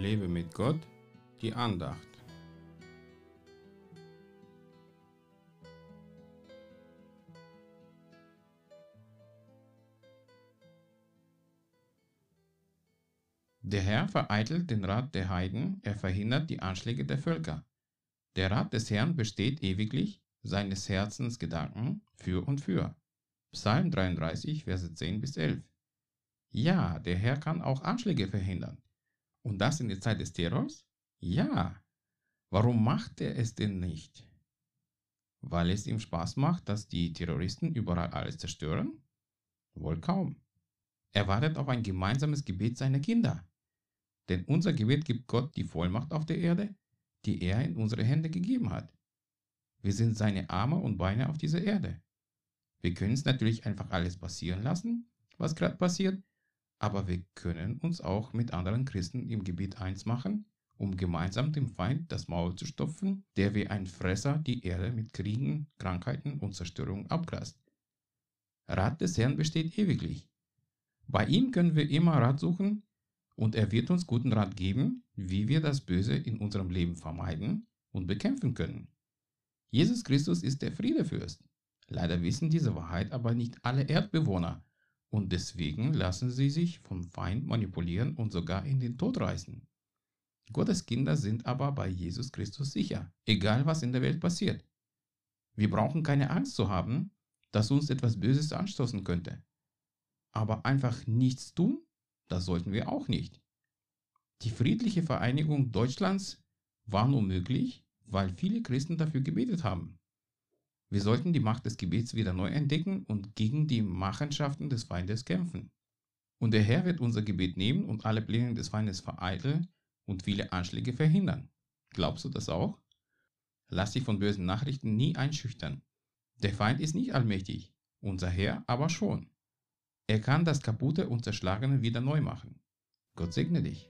Lebe mit Gott, die Andacht. Der Herr vereitelt den Rat der Heiden, er verhindert die Anschläge der Völker. Der Rat des Herrn besteht ewiglich, seines Herzens Gedanken für und für. Psalm 33, Verse 10 bis 11. Ja, der Herr kann auch Anschläge verhindern. Und das in der Zeit des Terrors? Ja. Warum macht er es denn nicht? Weil es ihm Spaß macht, dass die Terroristen überall alles zerstören? Wohl kaum. Er wartet auf ein gemeinsames Gebet seiner Kinder. Denn unser Gebet gibt Gott die Vollmacht auf der Erde, die er in unsere Hände gegeben hat. Wir sind seine Arme und Beine auf dieser Erde. Wir können es natürlich einfach alles passieren lassen, was gerade passiert, aber wir können uns auch mit anderen Christen im Gebet eins machen, um gemeinsam dem Feind das Maul zu stopfen, der wie ein Fresser die Erde mit Kriegen, Krankheiten und Zerstörung abgrast. Rat des Herrn besteht ewiglich. Bei ihm können wir immer Rat suchen und er wird uns guten Rat geben, wie wir das Böse in unserem Leben vermeiden und bekämpfen können. Jesus Christus ist der Friedefürst. Leider wissen diese Wahrheit aber nicht alle Erdbewohner und deswegen lassen sie sich vom Feind manipulieren und sogar in den Tod reißen. Gottes Kinder sind aber bei Jesus Christus sicher, egal was in der Welt passiert. Wir brauchen keine Angst zu haben, dass uns etwas Böses anstoßen könnte. Aber einfach nichts tun, das sollten wir auch nicht. Die friedliche Vereinigung Deutschlands war nur möglich, weil viele Christen dafür gebetet haben. Wir sollten die Macht des Gebets wieder neu entdecken und gegen die Machenschaften des Feindes kämpfen. Und der Herr wird unser Gebet nehmen und alle Pläne des Feindes vereiteln und viele Anschläge verhindern. Glaubst du das auch? Lass dich von bösen Nachrichten nie einschüchtern. Der Feind ist nicht allmächtig, unser Herr aber schon. Er kann das Kaputte und Zerschlagene wieder neu machen. Gott segne dich.